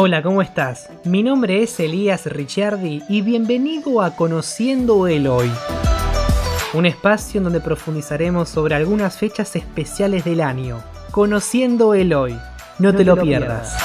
Hola, ¿cómo estás? Mi nombre es Elías Ricciardi y bienvenido a Conociendo el Hoy. Un espacio en donde profundizaremos sobre algunas fechas especiales del año. Conociendo el Hoy. No, te, lo, pierdas.